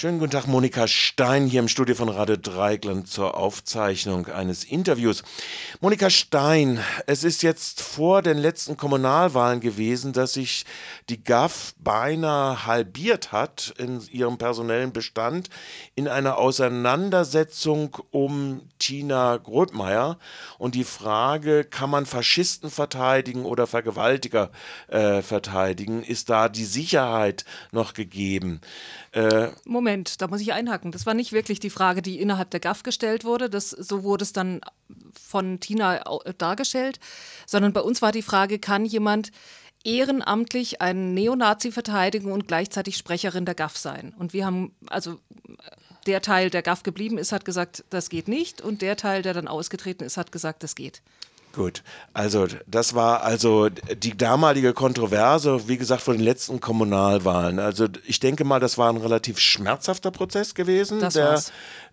Schönen guten Tag, Monika Stein hier im Studio von Radio Dreigland zur Aufzeichnung eines Interviews. Monika Stein, es ist jetzt vor den letzten Kommunalwahlen gewesen, dass sich die GAF beinahe halbiert hat in ihrem personellen Bestand in einer Auseinandersetzung um Tina Grotmeier und die Frage, kann man Faschisten verteidigen oder Vergewaltiger äh, verteidigen, ist da die Sicherheit noch gegeben? Äh, Moment, da muss ich einhaken. Das war nicht wirklich die Frage, die innerhalb der GAF gestellt wurde. Das, so wurde es dann von Tina dargestellt. Sondern bei uns war die Frage, kann jemand ehrenamtlich einen Neonazi verteidigen und gleichzeitig Sprecherin der GAF sein? Und wir haben, also der Teil, der GAF geblieben ist, hat gesagt, das geht nicht. Und der Teil, der dann ausgetreten ist, hat gesagt, das geht. Gut, also das war also die damalige Kontroverse, wie gesagt, von den letzten Kommunalwahlen. Also ich denke mal, das war ein relativ schmerzhafter Prozess gewesen, das der war's.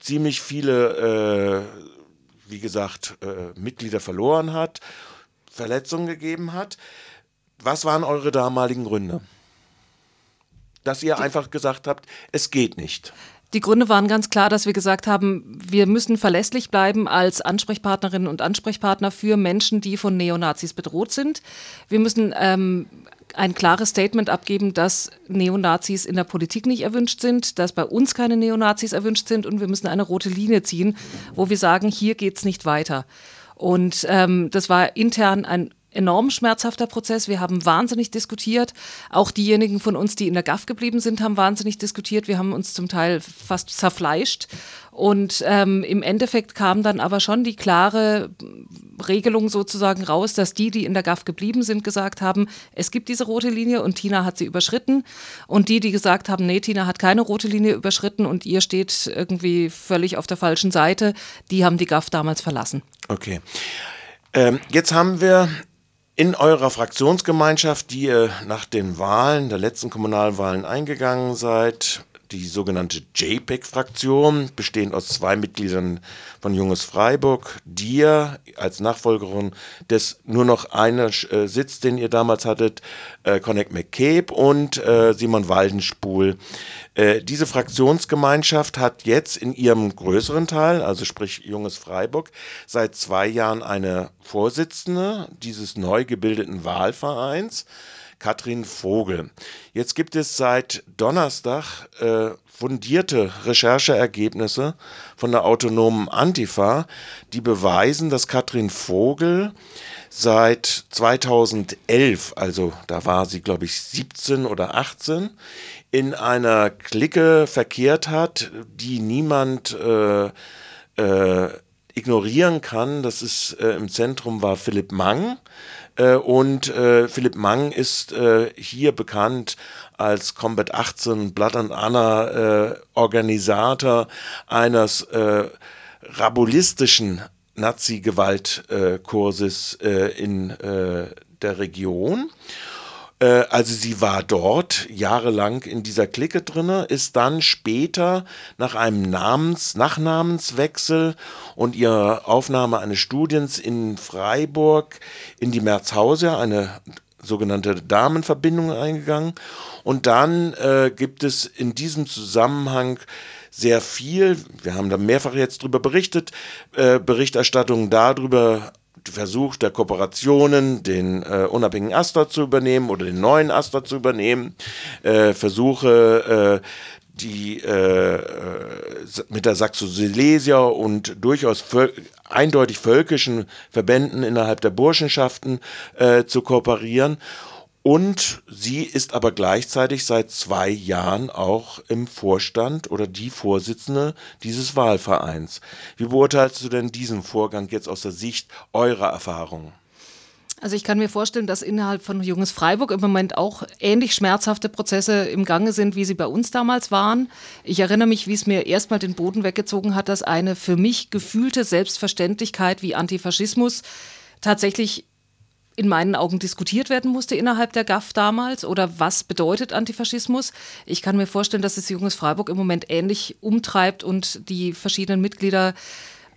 ziemlich viele, äh, wie gesagt, äh, Mitglieder verloren hat, Verletzungen gegeben hat. Was waren eure damaligen Gründe? Dass ihr die einfach gesagt habt, es geht nicht. Die Gründe waren ganz klar, dass wir gesagt haben, wir müssen verlässlich bleiben als Ansprechpartnerinnen und Ansprechpartner für Menschen, die von Neonazis bedroht sind. Wir müssen ähm, ein klares Statement abgeben, dass Neonazis in der Politik nicht erwünscht sind, dass bei uns keine Neonazis erwünscht sind und wir müssen eine rote Linie ziehen, wo wir sagen, hier geht es nicht weiter. Und ähm, das war intern ein enorm schmerzhafter Prozess. Wir haben wahnsinnig diskutiert. Auch diejenigen von uns, die in der GAF geblieben sind, haben wahnsinnig diskutiert. Wir haben uns zum Teil fast zerfleischt. Und ähm, im Endeffekt kam dann aber schon die klare Regelung sozusagen raus, dass die, die in der GAF geblieben sind, gesagt haben, es gibt diese rote Linie und Tina hat sie überschritten. Und die, die gesagt haben, nee, Tina hat keine rote Linie überschritten und ihr steht irgendwie völlig auf der falschen Seite, die haben die GAF damals verlassen. Okay. Ähm, jetzt haben wir in eurer Fraktionsgemeinschaft, die ihr nach den Wahlen, der letzten Kommunalwahlen eingegangen seid, die sogenannte JPEG-Fraktion, bestehend aus zwei Mitgliedern von Junges Freiburg, dir als Nachfolgerin des nur noch einer äh, Sitz, den ihr damals hattet, äh, Connect McCabe und äh, Simon Waldenspul. Äh, diese Fraktionsgemeinschaft hat jetzt in ihrem größeren Teil, also sprich Junges Freiburg, seit zwei Jahren eine Vorsitzende dieses neu gebildeten Wahlvereins. Katrin Vogel. Jetzt gibt es seit Donnerstag äh, fundierte Rechercheergebnisse von der autonomen Antifa, die beweisen, dass Katrin Vogel seit 2011, also da war sie, glaube ich, 17 oder 18, in einer Clique verkehrt hat, die niemand äh, äh, ignorieren kann. Das ist äh, im Zentrum war Philipp Mang, äh, und äh, Philipp Mang ist äh, hier bekannt als Combat 18 Blood and Honor äh, Organisator eines äh, rabulistischen Nazi-Gewaltkurses in der Region. Äh, also sie war dort jahrelang in dieser Clique drinne, ist dann später nach einem Namens Nachnamenswechsel und ihrer Aufnahme eines Studiens in Freiburg in die Merzhauser, eine sogenannte Damenverbindung eingegangen. Und dann äh, gibt es in diesem Zusammenhang sehr viel, wir haben da mehrfach jetzt drüber berichtet, äh, Berichterstattungen darüber Versuch der Kooperationen, den äh, unabhängigen Astra zu übernehmen oder den neuen Astra zu übernehmen, äh, Versuche, äh, die äh, äh, mit der Saxo-Silesia und durchaus völ eindeutig völkischen Verbänden innerhalb der Burschenschaften zu kooperieren. Und sie ist aber gleichzeitig seit zwei Jahren auch im Vorstand oder die Vorsitzende dieses Wahlvereins. Wie beurteilst du denn diesen Vorgang jetzt aus der Sicht eurer Erfahrungen? Also ich kann mir vorstellen, dass innerhalb von Junges Freiburg im Moment auch ähnlich schmerzhafte Prozesse im Gange sind, wie sie bei uns damals waren. Ich erinnere mich, wie es mir erstmal den Boden weggezogen hat, dass eine für mich gefühlte Selbstverständlichkeit wie Antifaschismus tatsächlich in meinen Augen diskutiert werden musste innerhalb der GAF damals oder was bedeutet Antifaschismus. Ich kann mir vorstellen, dass es Junges Freiburg im Moment ähnlich umtreibt und die verschiedenen Mitglieder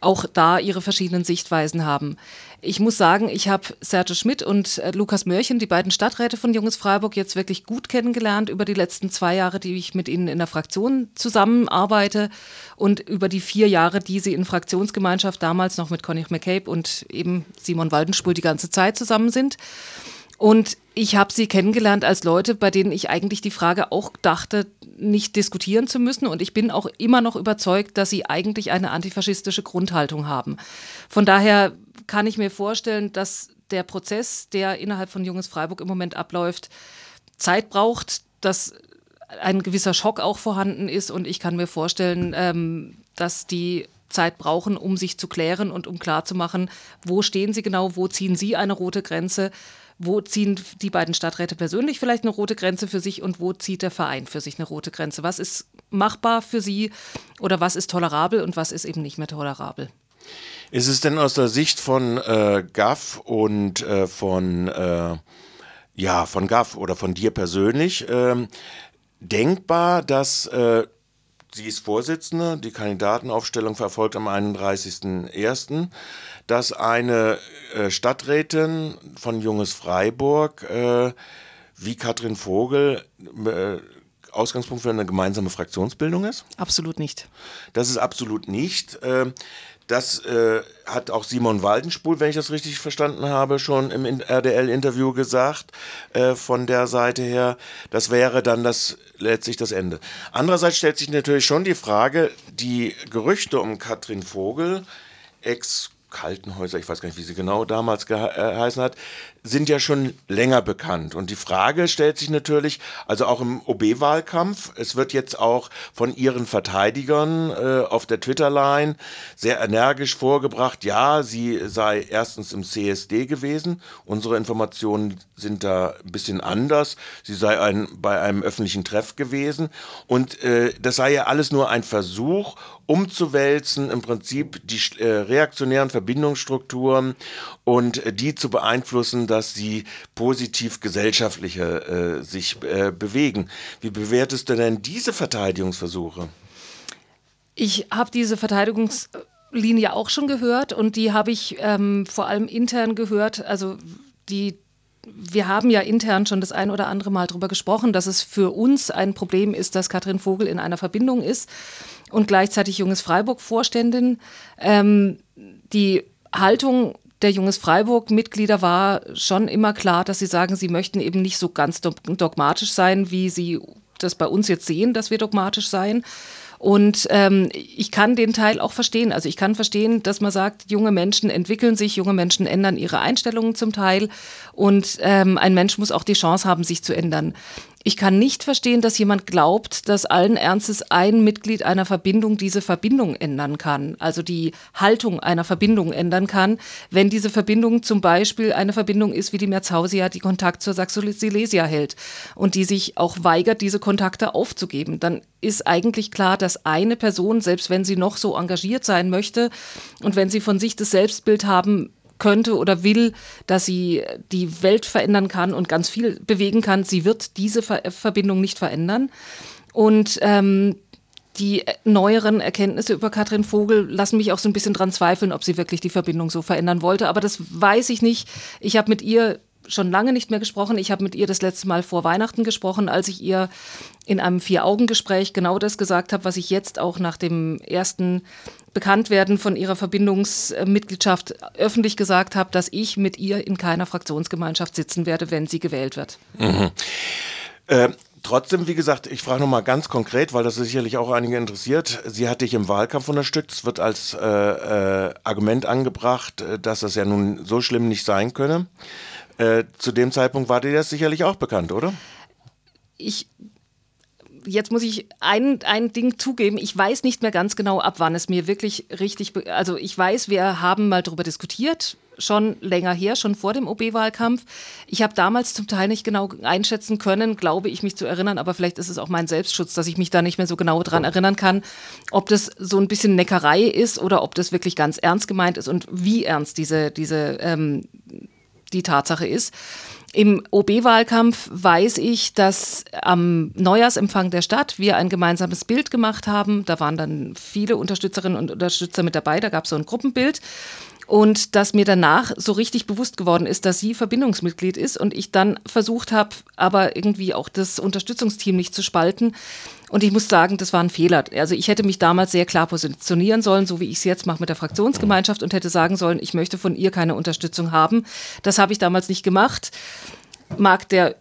auch da ihre verschiedenen Sichtweisen haben. Ich muss sagen, ich habe Serge Schmidt und äh, Lukas Mörchen, die beiden Stadträte von Junges Freiburg, jetzt wirklich gut kennengelernt über die letzten zwei Jahre, die ich mit ihnen in der Fraktion zusammenarbeite und über die vier Jahre, die sie in Fraktionsgemeinschaft damals noch mit Conny McCabe und eben Simon Waldenspul die ganze Zeit zusammen sind. Und ich habe sie kennengelernt als Leute, bei denen ich eigentlich die Frage auch dachte, nicht diskutieren zu müssen. Und ich bin auch immer noch überzeugt, dass sie eigentlich eine antifaschistische Grundhaltung haben. Von daher kann ich mir vorstellen, dass der Prozess, der innerhalb von Junges Freiburg im Moment abläuft, Zeit braucht, dass ein gewisser Schock auch vorhanden ist. Und ich kann mir vorstellen, ähm, dass die Zeit brauchen, um sich zu klären und um klarzumachen, wo stehen sie genau, wo ziehen sie eine rote Grenze wo ziehen die beiden Stadträte persönlich vielleicht eine rote Grenze für sich und wo zieht der Verein für sich eine rote Grenze? Was ist machbar für sie oder was ist tolerabel und was ist eben nicht mehr tolerabel? Ist es denn aus der Sicht von äh, GAF und äh, von, äh, ja, von GAF oder von dir persönlich ähm, denkbar, dass äh, sie ist Vorsitzende, die Kandidatenaufstellung verfolgt am 31.01., dass eine äh, Stadträtin von Junges Freiburg äh, wie Katrin Vogel äh, Ausgangspunkt für eine gemeinsame Fraktionsbildung ist? Absolut nicht. Das ist absolut nicht. Das äh, hat auch Simon Waldenspul, wenn ich das richtig verstanden habe, schon im RDL-Interview gesagt, äh, von der Seite her. Das wäre dann das letztlich das Ende. Andererseits stellt sich natürlich schon die Frage, die Gerüchte um Katrin Vogel, Ex- Kaltenhäuser, ich weiß gar nicht, wie sie genau damals geheißen hat, sind ja schon länger bekannt. Und die Frage stellt sich natürlich, also auch im OB-Wahlkampf, es wird jetzt auch von ihren Verteidigern äh, auf der Twitter-Line sehr energisch vorgebracht, ja, sie sei erstens im CSD gewesen. Unsere Informationen sind da ein bisschen anders. Sie sei ein, bei einem öffentlichen Treff gewesen. Und äh, das sei ja alles nur ein Versuch, umzuwälzen, im Prinzip die äh, reaktionären Verbindungsstrukturen und äh, die zu beeinflussen, dass sie positiv gesellschaftlicher äh, sich äh, bewegen. Wie bewertest du denn diese Verteidigungsversuche? Ich habe diese Verteidigungslinie auch schon gehört und die habe ich ähm, vor allem intern gehört. Also die wir haben ja intern schon das ein oder andere Mal darüber gesprochen, dass es für uns ein Problem ist, dass Katrin Vogel in einer Verbindung ist und gleichzeitig Junges Freiburg Vorständin. Ähm, die Haltung der Junges Freiburg-Mitglieder war schon immer klar, dass sie sagen, sie möchten eben nicht so ganz dogmatisch sein, wie sie das bei uns jetzt sehen, dass wir dogmatisch seien. Und ähm, ich kann den Teil auch verstehen. Also ich kann verstehen, dass man sagt, junge Menschen entwickeln sich, junge Menschen ändern ihre Einstellungen zum Teil und ähm, ein Mensch muss auch die Chance haben, sich zu ändern. Ich kann nicht verstehen, dass jemand glaubt, dass allen Ernstes ein Mitglied einer Verbindung diese Verbindung ändern kann, also die Haltung einer Verbindung ändern kann, wenn diese Verbindung zum Beispiel eine Verbindung ist, wie die Merzhausia, die Kontakt zur Saxo-Silesia hält und die sich auch weigert, diese Kontakte aufzugeben. Dann ist eigentlich klar, dass eine Person, selbst wenn sie noch so engagiert sein möchte und wenn sie von sich das Selbstbild haben könnte oder will, dass sie die Welt verändern kann und ganz viel bewegen kann. Sie wird diese Ver Verbindung nicht verändern. Und ähm, die neueren Erkenntnisse über Katrin Vogel lassen mich auch so ein bisschen dran zweifeln, ob sie wirklich die Verbindung so verändern wollte. Aber das weiß ich nicht. Ich habe mit ihr schon lange nicht mehr gesprochen. Ich habe mit ihr das letzte Mal vor Weihnachten gesprochen, als ich ihr in einem Vier-Augen-Gespräch genau das gesagt habe, was ich jetzt auch nach dem ersten Bekanntwerden von ihrer Verbindungsmitgliedschaft öffentlich gesagt habe, dass ich mit ihr in keiner Fraktionsgemeinschaft sitzen werde, wenn sie gewählt wird. Mhm. Äh, Trotzdem, wie gesagt, ich frage nochmal ganz konkret, weil das sicherlich auch einige interessiert. Sie hat dich im Wahlkampf unterstützt. Es wird als äh, äh, Argument angebracht, äh, dass das ja nun so schlimm nicht sein könne. Äh, zu dem Zeitpunkt war dir das sicherlich auch bekannt, oder? Ich jetzt muss ich ein, ein Ding zugeben. Ich weiß nicht mehr ganz genau, ab wann es mir wirklich richtig. Also, ich weiß, wir haben mal darüber diskutiert, schon länger her, schon vor dem OB-Wahlkampf. Ich habe damals zum Teil nicht genau einschätzen können, glaube ich mich zu erinnern, aber vielleicht ist es auch mein Selbstschutz, dass ich mich da nicht mehr so genau dran erinnern kann, ob das so ein bisschen Neckerei ist oder ob das wirklich ganz ernst gemeint ist und wie ernst diese, diese ähm, die Tatsache ist. Im OB-Wahlkampf weiß ich, dass am Neujahrsempfang der Stadt wir ein gemeinsames Bild gemacht haben. Da waren dann viele Unterstützerinnen und Unterstützer mit dabei. Da gab es so ein Gruppenbild. Und dass mir danach so richtig bewusst geworden ist, dass sie Verbindungsmitglied ist und ich dann versucht habe, aber irgendwie auch das Unterstützungsteam nicht zu spalten. Und ich muss sagen, das war ein Fehler. Also ich hätte mich damals sehr klar positionieren sollen, so wie ich es jetzt mache mit der Fraktionsgemeinschaft und hätte sagen sollen, ich möchte von ihr keine Unterstützung haben. Das habe ich damals nicht gemacht. Mag der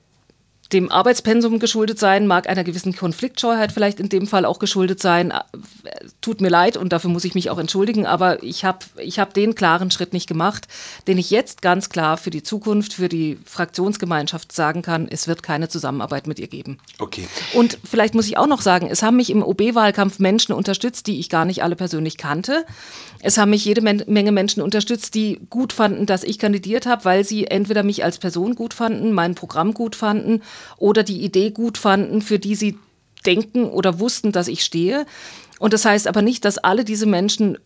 dem Arbeitspensum geschuldet sein, mag einer gewissen Konfliktscheuheit vielleicht in dem Fall auch geschuldet sein. Tut mir leid und dafür muss ich mich auch entschuldigen, aber ich habe ich hab den klaren Schritt nicht gemacht, den ich jetzt ganz klar für die Zukunft, für die Fraktionsgemeinschaft sagen kann, es wird keine Zusammenarbeit mit ihr geben. Okay. Und vielleicht muss ich auch noch sagen, es haben mich im OB-Wahlkampf Menschen unterstützt, die ich gar nicht alle persönlich kannte. Es haben mich jede Menge Menschen unterstützt, die gut fanden, dass ich kandidiert habe, weil sie entweder mich als Person gut fanden, mein Programm gut fanden oder die Idee gut fanden, für die sie denken oder wussten, dass ich stehe. Und das heißt aber nicht, dass alle diese Menschen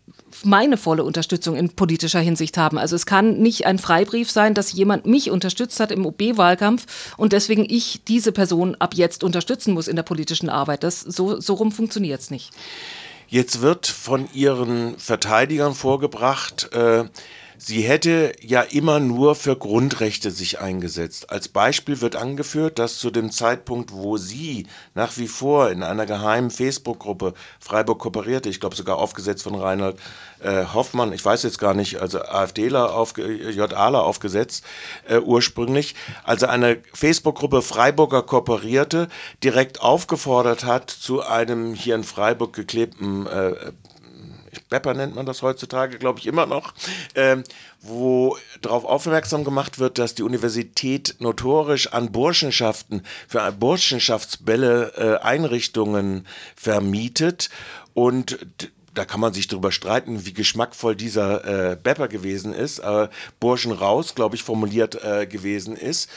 meine volle Unterstützung in politischer Hinsicht haben. Also es kann nicht ein Freibrief sein, dass jemand mich unterstützt hat im OB-Wahlkampf und deswegen ich diese Person ab jetzt unterstützen muss in der politischen Arbeit. Das, so, so rum funktioniert es nicht. Jetzt wird von Ihren Verteidigern vorgebracht, äh, Sie hätte ja immer nur für Grundrechte sich eingesetzt. Als Beispiel wird angeführt, dass zu dem Zeitpunkt, wo sie nach wie vor in einer geheimen Facebook-Gruppe Freiburg kooperierte, ich glaube sogar aufgesetzt von Reinhard äh, Hoffmann, ich weiß jetzt gar nicht, also AfDler, auf, JAler aufgesetzt äh, ursprünglich, also eine Facebook-Gruppe Freiburger kooperierte, direkt aufgefordert hat zu einem hier in Freiburg geklebten äh, Bepper nennt man das heutzutage, glaube ich, immer noch, ähm, wo darauf aufmerksam gemacht wird, dass die Universität notorisch an Burschenschaften, für Burschenschaftsbälle äh, Einrichtungen vermietet und da kann man sich darüber streiten, wie geschmackvoll dieser äh, Bepper gewesen ist, äh, Burschen raus, glaube ich, formuliert äh, gewesen ist.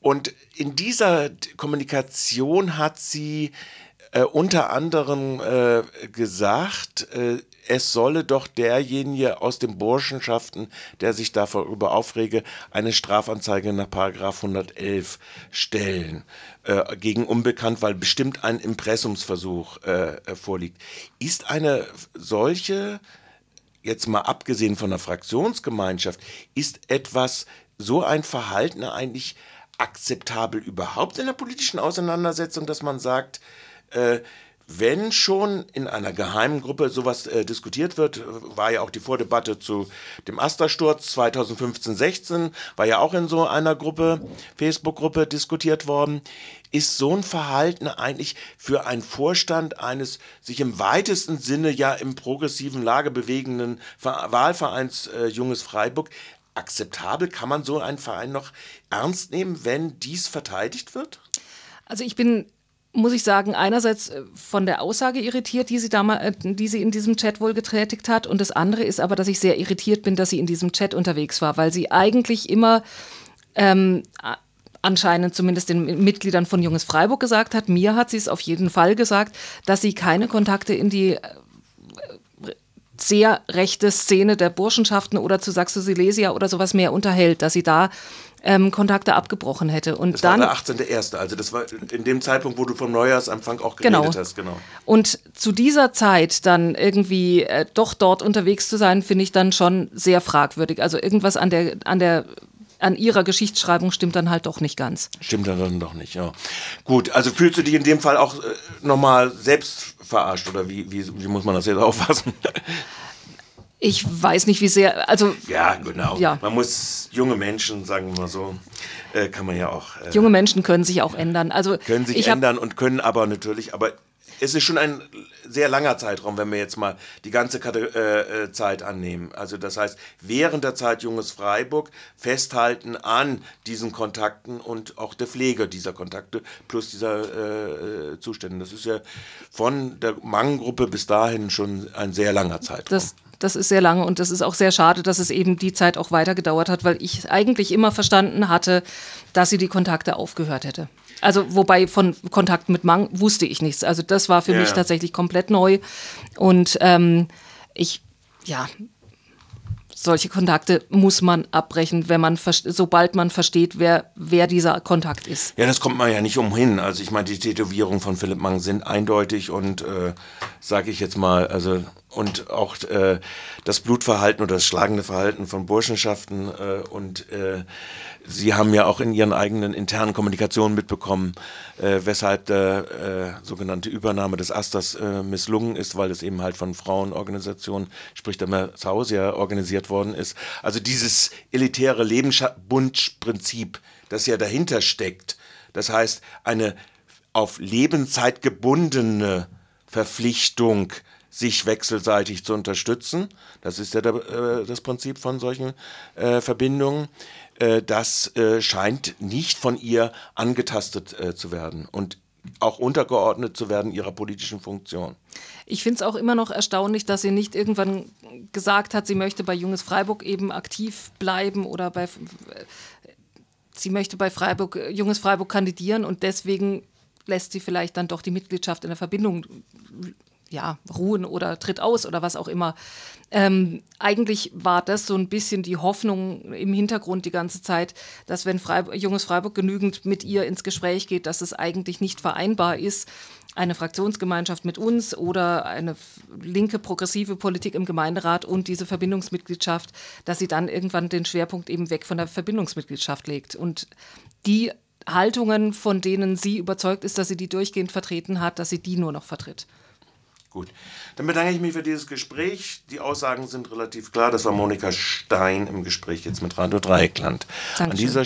Und in dieser Kommunikation hat sie äh, unter anderem äh, gesagt, äh, es solle doch derjenige aus den Burschenschaften, der sich darüber aufrege, eine Strafanzeige nach 111 stellen äh, gegen Unbekannt, weil bestimmt ein Impressumsversuch äh, vorliegt. Ist eine solche, jetzt mal abgesehen von der Fraktionsgemeinschaft, ist etwas, so ein Verhalten eigentlich akzeptabel überhaupt in der politischen Auseinandersetzung, dass man sagt, äh, wenn schon in einer geheimen Gruppe sowas äh, diskutiert wird, war ja auch die Vordebatte zu dem Astersturz 2015-16, war ja auch in so einer Gruppe, Facebook-Gruppe diskutiert worden, ist so ein Verhalten eigentlich für einen Vorstand eines sich im weitesten Sinne ja im progressiven Lage bewegenden Wahlvereins äh, Junges Freiburg akzeptabel? Kann man so einen Verein noch ernst nehmen, wenn dies verteidigt wird? Also ich bin muss ich sagen, einerseits äh, von der Aussage irritiert, die sie, damals, äh, die sie in diesem Chat wohl getätigt hat. Und das andere ist aber, dass ich sehr irritiert bin, dass sie in diesem Chat unterwegs war, weil sie eigentlich immer ähm, anscheinend zumindest den Mitgliedern von Junges Freiburg gesagt hat, mir hat sie es auf jeden Fall gesagt, dass sie keine Kontakte in die äh, sehr rechte Szene der Burschenschaften oder zu Saxo Silesia oder sowas mehr unterhält, dass sie da ähm, Kontakte abgebrochen hätte. Und das dann, war der 18.01., also das war in dem Zeitpunkt, wo du vom Neujahrsempfang auch geredet genau. hast. Genau. Und zu dieser Zeit dann irgendwie äh, doch dort unterwegs zu sein, finde ich dann schon sehr fragwürdig. Also irgendwas an der, an der an ihrer Geschichtsschreibung stimmt dann halt doch nicht ganz. Stimmt dann doch nicht, ja. Gut, also fühlst du dich in dem Fall auch äh, nochmal selbst verarscht oder wie, wie, wie muss man das jetzt auffassen? Ich weiß nicht, wie sehr. Also, ja, genau. Ja. Man muss junge Menschen, sagen wir mal so, äh, kann man ja auch. Äh, junge Menschen können sich auch ändern. Also, können sich ändern und können aber natürlich, aber es ist schon ein sehr langer Zeitraum, wenn wir jetzt mal die ganze äh, äh, Zeit annehmen. Also das heißt, während der Zeit Junges Freiburg festhalten an diesen Kontakten und auch der Pflege dieser Kontakte plus dieser äh, äh Zustände. Das ist ja von der Manggruppe bis dahin schon ein sehr langer Zeitraum. Das, das ist sehr lange und das ist auch sehr schade, dass es eben die Zeit auch weiter gedauert hat, weil ich eigentlich immer verstanden hatte, dass sie die Kontakte aufgehört hätte. Also wobei von Kontakt mit Mang wusste ich nichts. Also das war für ja. mich tatsächlich komplett neu. Und ähm, ich, ja, solche Kontakte muss man abbrechen, wenn man sobald man versteht, wer, wer dieser Kontakt ist. Ja, das kommt man ja nicht umhin. Also ich meine, die Tätowierungen von Philipp Mang sind eindeutig und äh, sage ich jetzt mal, also und auch äh, das Blutverhalten oder das schlagende Verhalten von Burschenschaften äh, und äh, Sie haben ja auch in Ihren eigenen internen Kommunikationen mitbekommen, äh, weshalb der äh, sogenannte Übernahme des Asters äh, misslungen ist, weil es eben halt von Frauenorganisationen, sprich der Merzhausia, organisiert worden ist. Also dieses elitäre Lebensbundprinzip, das ja dahinter steckt, das heißt eine auf Lebenszeit gebundene Verpflichtung, sich wechselseitig zu unterstützen. Das ist ja der, äh, das Prinzip von solchen äh, Verbindungen. Äh, das äh, scheint nicht von ihr angetastet äh, zu werden und auch untergeordnet zu werden ihrer politischen Funktion. Ich finde es auch immer noch erstaunlich, dass sie nicht irgendwann gesagt hat, sie möchte bei Junges Freiburg eben aktiv bleiben oder bei sie möchte bei Freiburg, Junges Freiburg kandidieren und deswegen lässt sie vielleicht dann doch die Mitgliedschaft in der Verbindung ja, ruhen oder tritt aus oder was auch immer. Ähm, eigentlich war das so ein bisschen die Hoffnung im Hintergrund die ganze Zeit, dass wenn Freiburg, Junges Freiburg genügend mit ihr ins Gespräch geht, dass es eigentlich nicht vereinbar ist, eine Fraktionsgemeinschaft mit uns oder eine linke progressive Politik im Gemeinderat und diese Verbindungsmitgliedschaft, dass sie dann irgendwann den Schwerpunkt eben weg von der Verbindungsmitgliedschaft legt. Und die Haltungen, von denen sie überzeugt ist, dass sie die durchgehend vertreten hat, dass sie die nur noch vertritt. Gut, dann bedanke ich mich für dieses Gespräch. Die Aussagen sind relativ klar. Das war Monika Stein im Gespräch jetzt mit Radio Dreieckland. Dankeschön. An dieser